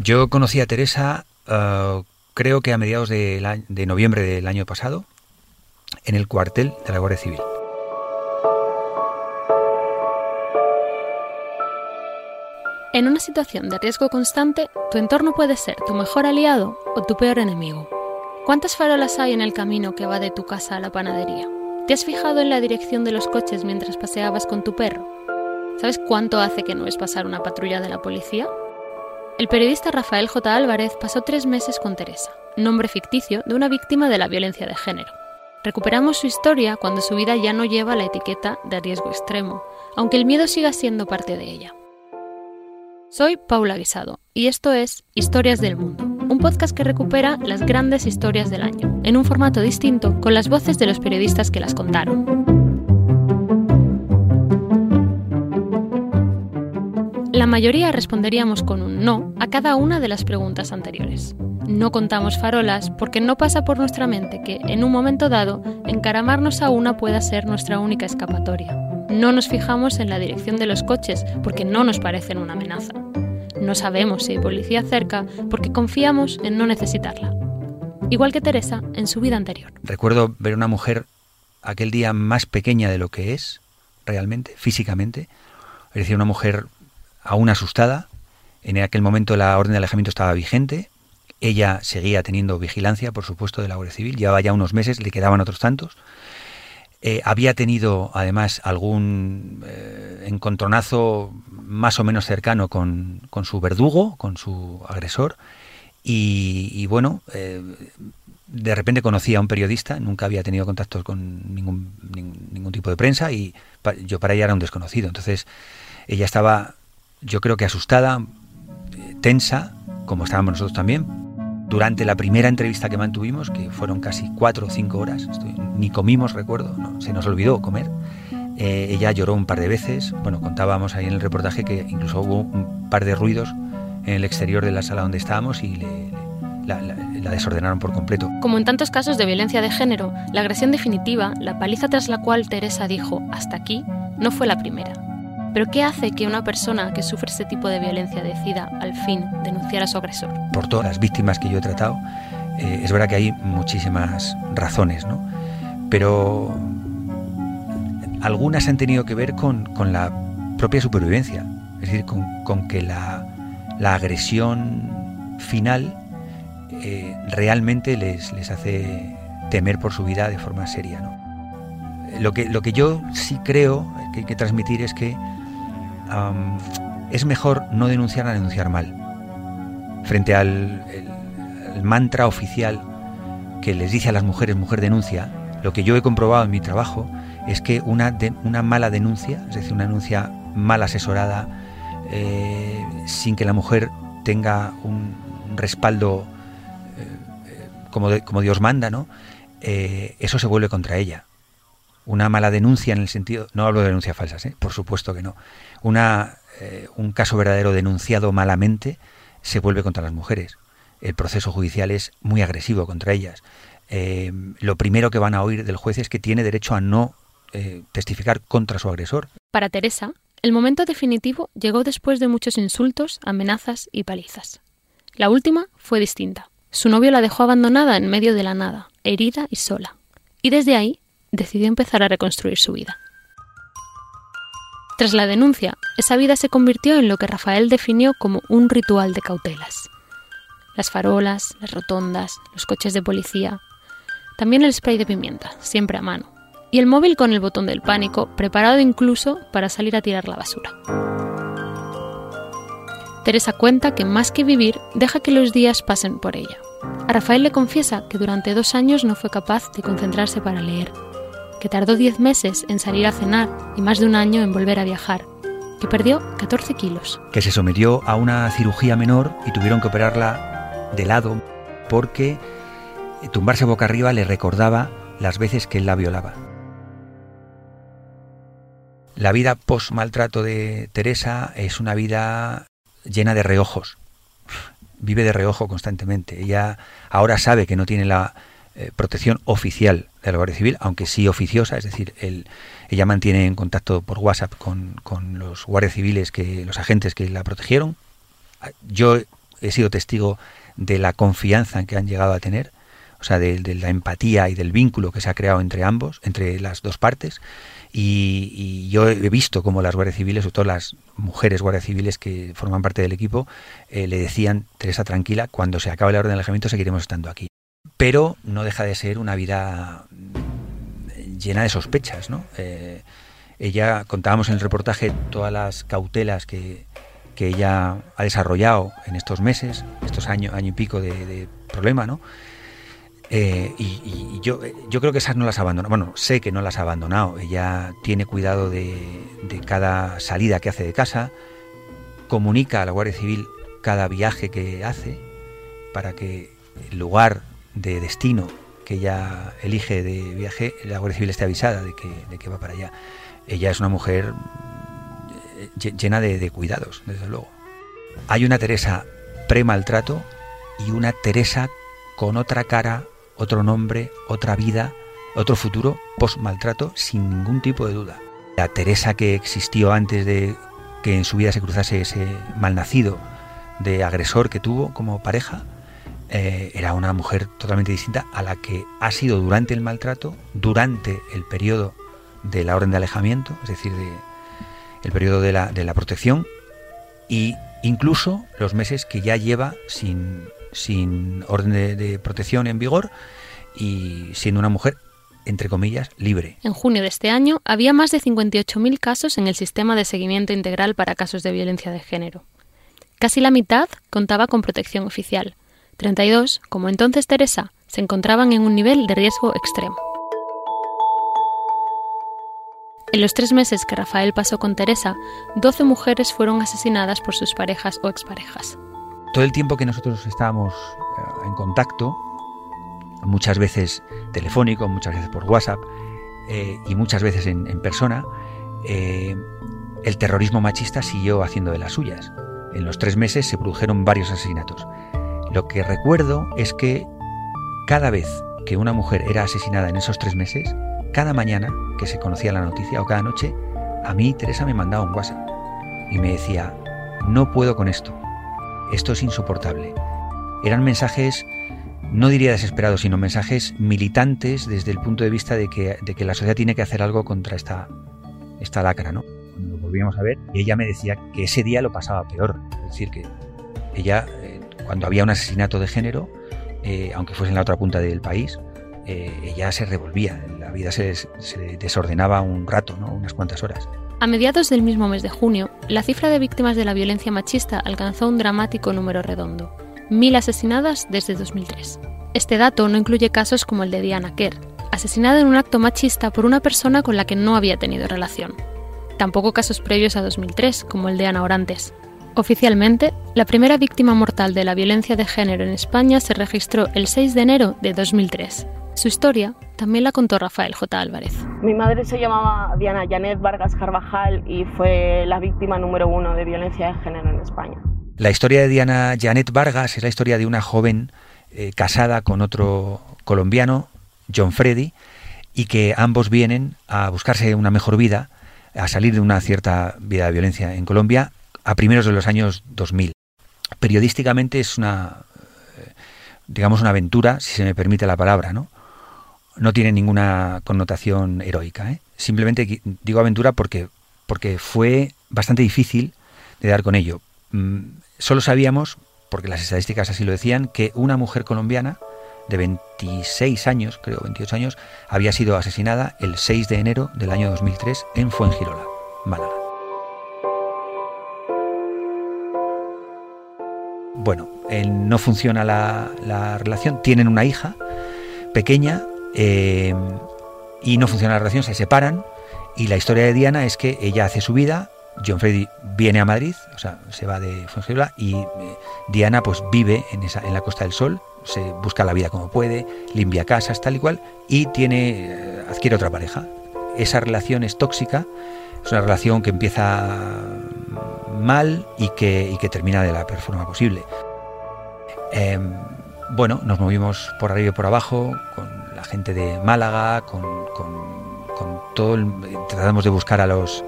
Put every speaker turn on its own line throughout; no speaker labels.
Yo conocí a Teresa uh, creo que a mediados de, noviembre del año pasado en el cuartel de la Guardia Civil.
En una situación de riesgo constante, tu entorno puede ser tu mejor aliado o tu peor enemigo. ¿Cuántas farolas hay en el camino que va de tu casa a la panadería? ¿Te has fijado en la dirección de los coches mientras paseabas con tu perro? ¿Sabes cuánto hace que no es pasar una patrulla de la policía? El periodista Rafael J. Álvarez pasó tres meses con Teresa, nombre ficticio de una víctima de la violencia de género. Recuperamos su historia cuando su vida ya no lleva la etiqueta de riesgo extremo, aunque el miedo siga siendo parte de ella. Soy Paula Guisado y esto es Historias del Mundo, un podcast que recupera las grandes historias del año, en un formato distinto con las voces de los periodistas que las contaron. La mayoría responderíamos con un no a cada una de las preguntas anteriores. No contamos farolas porque no pasa por nuestra mente que, en un momento dado, encaramarnos a una pueda ser nuestra única escapatoria. No nos fijamos en la dirección de los coches porque no nos parecen una amenaza. No sabemos si hay policía cerca porque confiamos en no necesitarla. Igual que Teresa en su vida anterior.
Recuerdo ver una mujer aquel día más pequeña de lo que es, realmente, físicamente. Es decir, una mujer aún asustada. En aquel momento la orden de alejamiento estaba vigente. Ella seguía teniendo vigilancia, por supuesto, de la Guardia Civil. Llevaba ya unos meses, le quedaban otros tantos. Eh, había tenido además algún eh, encontronazo más o menos cercano con, su verdugo, con su agresor, y, bueno, eh, de repente conocí a un periodista, nunca había tenido contactos con ningún, ningún, tipo de prensa y yo para ella era un desconocido. Entonces ella estaba, yo creo que asustada, tensa, como estábamos nosotros también, durante la primera entrevista que mantuvimos, que fueron casi cuatro o cinco horas, ni comimos, recuerdo, se nos olvidó comer. Eh, ella lloró un par de veces. Bueno, contábamos ahí en el reportaje que incluso hubo un par de ruidos en el exterior de la sala donde estábamos y la, la, desordenaron por completo.
Como en tantos casos de violencia de género, la agresión definitiva, la paliza tras la cual Teresa dijo hasta aquí, no fue la primera. Pero ¿qué hace que una persona que sufre este tipo de violencia decida al fin denunciar a su agresor?
Por todas las víctimas que yo he tratado, eh, es verdad que hay muchísimas razones, ¿no? Pero algunas han tenido que ver con, la propia supervivencia, es decir, con, que la, agresión final eh, realmente les, les hace temer por su vida de forma seria. ¿no? Lo, que, lo que yo sí creo que hay que transmitir es que es mejor no denunciar a denunciar mal. Frente al mantra oficial que les dice a las mujeres, mujer denuncia, lo que yo he comprobado en mi trabajo es que una, mala denuncia, es decir, una denuncia mal asesorada, eh, sin que la mujer tenga un, respaldo eh, como, como, Dios manda, ¿no? Eh, eso se vuelve contra ella. Una mala denuncia en el sentido, no hablo de denuncias falsas, por supuesto que no, eh, un caso verdadero denunciado malamente se vuelve contra las mujeres. El proceso judicial es muy agresivo contra ellas. Eh, lo primero que van a oír del juez es que tiene derecho a no eh, testificar contra su agresor.
Para Teresa, el momento definitivo llegó después de muchos insultos, amenazas y palizas. La última fue distinta. Su novio la dejó abandonada en medio de la nada, herida y sola. Y desde ahí decidió empezar a reconstruir su vida. Tras la denuncia, esa vida se convirtió en lo que Rafael definió como un ritual de cautelas. Las farolas, las rotondas, los coches de policía, también el spray de pimienta, siempre a mano, y el móvil con el botón del pánico, preparado incluso para salir a tirar la basura. Teresa cuenta que más que vivir, deja que los días pasen por ella. A Rafael le confiesa que durante dos años no fue capaz de concentrarse para leer, que tardó 10 meses en salir a cenar y más de un año en volver a viajar, que perdió 14 kilos.
Que se sometió a una cirugía menor y tuvieron que operarla de lado porque tumbarse boca arriba le recordaba las veces que él la violaba. La vida post-maltrato de Teresa es una vida llena de reojos. Vive de reojo constantemente. Ella ahora sabe que no tiene la eh, protección oficial de la Guardia Civil, aunque sí oficiosa, es decir, ella mantiene en contacto por WhatsApp con, los guardias civiles, que, los agentes que la protegieron. Yo he sido testigo de la confianza que han llegado a tener, o sea, de, la empatía y del vínculo que se ha creado entre ambos, entre las dos partes. Y, yo he visto cómo las guardias civiles, sobre todo las mujeres guardias civiles que forman parte del equipo, eh, le decían, Teresa, tranquila, cuando se acabe la orden de alejamiento seguiremos estando aquí. Pero no deja de ser una vida llena de sospechas, ¿no? Eh, ella, contábamos en el reportaje todas las cautelas que, ella ha desarrollado en estos meses, estos años, año y pico de, problema, ¿no? Eh, y, yo, yo creo que esas no las ha abandonado. Bueno, sé que no las ha abandonado. Ella tiene cuidado de, de, cada salida que hace de casa, comunica a la Guardia Civil cada viaje que hace para que el lugar de destino que ella elige de viaje, la Guardia Civil esté avisada de que, de que va para allá ella es una mujer eh, llena de, cuidados, desde luego. Hay una Teresa pre-maltrato y una Teresa con otra cara, otro nombre, otra vida, otro futuro post-maltrato, sin ningún tipo de duda. La Teresa que existió antes de que en su vida se cruzase ese malnacido de agresor que tuvo como pareja, eh, era una mujer totalmente distinta a la que ha sido durante el maltrato, durante el periodo de la orden de alejamiento, es decir, de el periodo de la, de la protección y incluso los meses que ya lleva sin, sin orden de, protección en vigor y siendo una mujer entre comillas, libre.
En junio de este año había más de 58.000 casos en el sistema de seguimiento integral para casos de violencia de género. Casi la mitad contaba con protección oficial. 32, como entonces Teresa, se encontraban en un nivel de riesgo extremo. En los tres meses que Rafael pasó con Teresa, 12 mujeres fueron asesinadas por sus parejas o exparejas.
Todo el tiempo que nosotros estábamos eh, en contacto, muchas veces telefónico, muchas veces por WhatsApp eh, y muchas veces en, persona, eh, el terrorismo machista siguió haciendo de las suyas. En los tres meses se produjeron varios asesinatos. Lo que recuerdo es que cada vez que una mujer era asesinada en esos tres meses, cada mañana que se conocía la noticia o cada noche, a mí Teresa me mandaba un WhatsApp y me decía, no puedo con esto, esto es insoportable. Eran mensajes, no diría desesperados, sino mensajes militantes desde el punto de vista de que, la sociedad tiene que hacer algo contra esta, lacra, ¿no? Cuando lo volvíamos a ver, ella me decía que ese día lo pasaba peor, es decir, que ella, cuando había un asesinato de género, eh, aunque fuese en la otra punta del país, eh, ella se revolvía, la vida se, desordenaba un rato, unas cuantas horas.
A mediados del mismo mes de junio, la cifra de víctimas de la violencia machista alcanzó un dramático número redondo, mil asesinadas desde 2003. Este dato no incluye casos como el de Diana Kerr, asesinada en un acto machista por una persona con la que no había tenido relación. Tampoco casos previos a 2003, como el de Ana Orantes. Oficialmente, la primera víctima mortal de la violencia de género en España se registró el 6 de enero de 2003, su historia también la contó Rafael J. Álvarez.
Mi madre se llamaba Diana Janet Vargas Carvajal y fue la víctima número uno de violencia de género en España.
La historia de Diana Janet Vargas es la historia de una joven eh, casada con otro colombiano, John Freddy, y que ambos vienen a buscarse una mejor vida, a salir de una cierta vida de violencia en Colombia a primeros de los años 2000. Periodísticamente es una, eh, digamos, una aventura, si se me permite la palabra, ¿no? no tiene ninguna connotación heroica. ¿eh? Simplemente digo aventura porque, porque fue bastante difícil de dar con ello. Mm, solo sabíamos, porque las estadísticas así lo decían, que una mujer colombiana de 26 años, creo 28 años, había sido asesinada el 6 de enero del año 2003 en Fuengirola, Málaga. Bueno, no funciona la, la relación, tienen una hija pequeña eh, y no funciona la relación, se separan y la historia de Diana es que ella hace su vida, John Freddy viene a Madrid, o sea, se va de Fuengirola y eh, Diana pues vive en, esa, en la Costa del Sol, se busca la vida como puede, limpia casas, tal y cual, y tiene, eh, adquiere otra pareja. Esa relación es tóxica, es una relación que empieza mal y que, termina de la peor forma posible. Em, bueno, nos movimos por arriba y por abajo, con la gente de Málaga, con, todo tratamos de buscar a los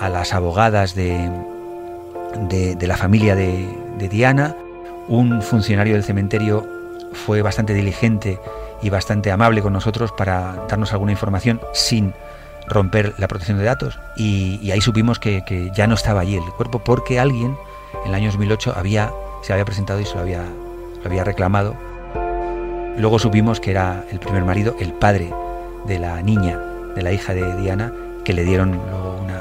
a, las abogadas de, de, la familia de, Diana. un funcionario del cementerio fue bastante diligente y bastante amable con nosotros para darnos alguna información sin romper la protección de datos y, ahí supimos que, ya no estaba allí el cuerpo porque alguien en el año 2008 había, se había presentado y se lo había, lo había reclamado. Luego supimos que era el primer marido, el padre de la niña, de la hija de Diana, que le dieron luego una,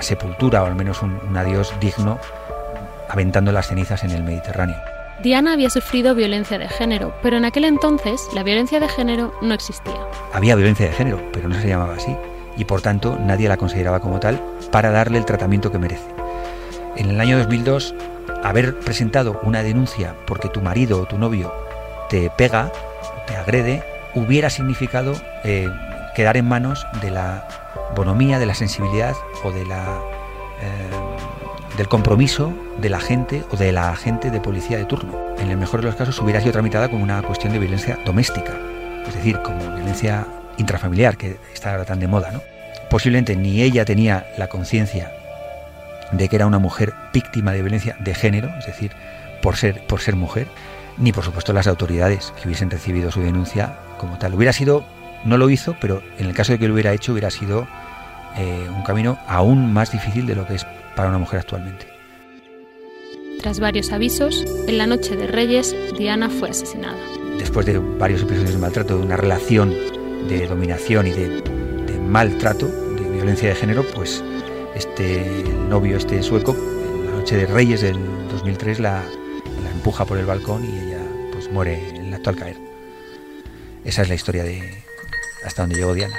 sepultura o al menos un, un adiós digno aventando las cenizas en el Mediterráneo.
Diana había sufrido violencia de género, pero en aquel entonces la violencia de género no existía.
Había violencia de género, pero no se llamaba así, y por tanto nadie la consideraba como tal para darle el tratamiento que merece. En el año 2002, haber presentado una denuncia porque tu marido o tu novio te pega, te agrede, hubiera significado eh, quedar en manos de la bonomía, de la sensibilidad o de la... Eh, del compromiso de la gente o de la agente de policía de turno. En el mejor de los casos hubiera sido tramitada como una cuestión de violencia doméstica, es decir, como violencia intrafamiliar, que está ahora tan de moda. ¿no? Posiblemente ni ella tenía la conciencia de que era una mujer víctima de violencia de género, es decir, por ser, por ser mujer, ni por supuesto las autoridades que hubiesen recibido su denuncia como tal. Hubiera sido, no lo hizo, pero en el caso de que lo hubiera hecho, hubiera sido eh, un camino aún más difícil de lo que es para una mujer actualmente.
Tras varios avisos, en la noche de Reyes, Diana fue asesinada.
Después de varios episodios de maltrato, de una relación de dominación y de, maltrato, de violencia de género, pues este novio, este sueco, en la noche de Reyes del 2003 la, la empuja por el balcón y ella pues muere en el acto al caer. Esa es la historia de hasta donde llegó Diana.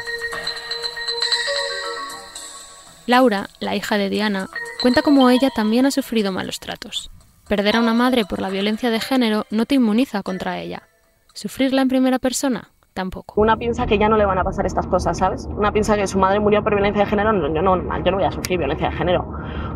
Laura, la hija de Diana, cuenta cómo ella también ha sufrido malos tratos. Perder a una madre por la violencia de género no te inmuniza contra ella. ¿Sufrirla en primera persona? Tampoco.
Una piensa que ya no le van a pasar estas cosas, ¿sabes? Una piensa que su madre murió por violencia de género. No, yo no, yo no voy a sufrir violencia de género.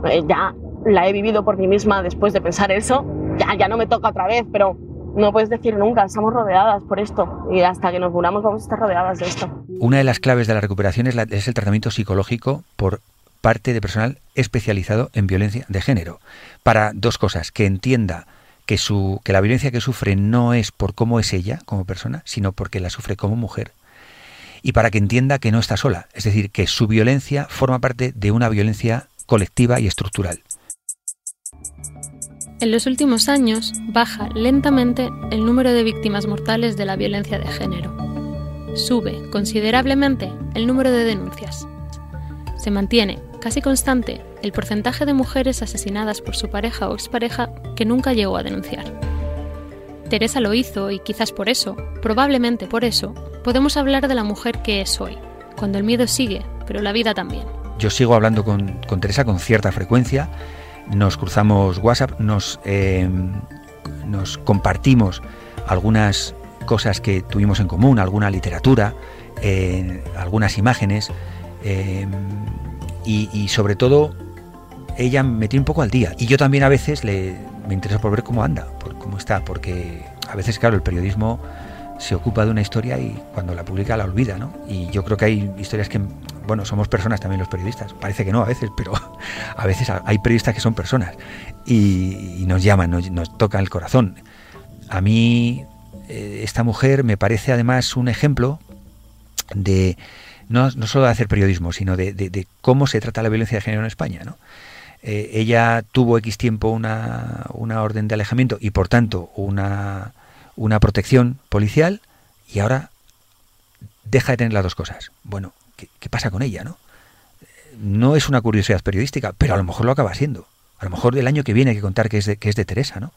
Eh, ya la he vivido por mí misma después de pensar eso. Ya, ya no me toca otra vez, pero no puedes decir nunca, estamos rodeadas por esto y hasta que nos muramos vamos a estar rodeadas de esto.
Una de las claves de la recuperación es, es el tratamiento psicológico por parte de personal especializado en violencia de género, para dos cosas, que entienda que, su, que la violencia que sufre no es por cómo es ella como persona, sino porque la sufre como mujer, y para que entienda que no está sola, es decir, que su violencia forma parte de una violencia colectiva y estructural.
En los últimos años baja lentamente el número de víctimas mortales de la violencia de género. Sube considerablemente el número de denuncias. Se mantiene casi constante el porcentaje de mujeres asesinadas por su pareja o expareja que nunca llegó a denunciar. Teresa lo hizo y quizás por eso, probablemente por eso, podemos hablar de la mujer que es hoy, cuando el miedo sigue, pero la vida también.
Yo sigo hablando con, Teresa con cierta frecuencia, nos cruzamos WhatsApp, nos, eh, nos compartimos algunas cosas que tuvimos en común, alguna literatura, eh, algunas imágenes. Eh, y, sobre todo ella me tiene un poco al día. Y yo también a veces le, me interesa por ver cómo anda, por cómo está, porque a veces, claro, el periodismo se ocupa de una historia y cuando la publica la olvida, ¿no? Y yo creo que hay historias que, bueno, somos personas también los periodistas, parece que no a veces, pero a veces hay periodistas que son personas y, nos llaman, nos, nos, tocan el corazón. A mí eh, esta mujer me parece además un ejemplo de no, no solo de hacer periodismo, sino de, cómo se trata la violencia de género en España. ¿no? Eh, ella tuvo X tiempo una, una, orden de alejamiento y por tanto una, una protección policial y ahora deja de tener las dos cosas. Bueno, ¿qué, pasa con ella? ¿no? no es una curiosidad periodística, pero a lo mejor lo acaba siendo. A lo mejor el año que viene hay que contar que es de, que es de Teresa, ¿no?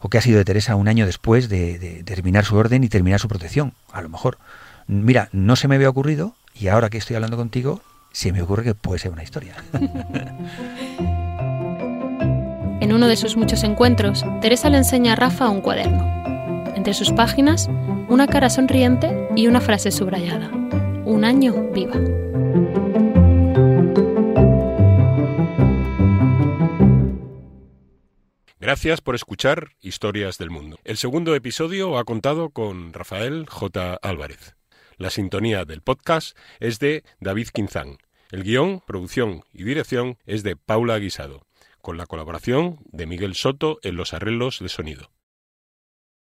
O que ha sido de Teresa un año después de, de terminar su orden y terminar su protección. A lo mejor. Mira, no se me había ocurrido, y ahora que estoy hablando contigo, se me ocurre que puede ser una historia.
En uno de sus muchos encuentros, Teresa le enseña a Rafa un cuaderno. Entre sus páginas, una cara sonriente y una frase subrayada. Un año viva.
Gracias por escuchar Historias del Mundo. El segundo episodio ha contado con Rafael J. Álvarez. La sintonía del podcast es de David Quinzán. El guion, producción y dirección es de Paula Guisado. con la colaboración de Miguel Soto en los arreglos de sonido.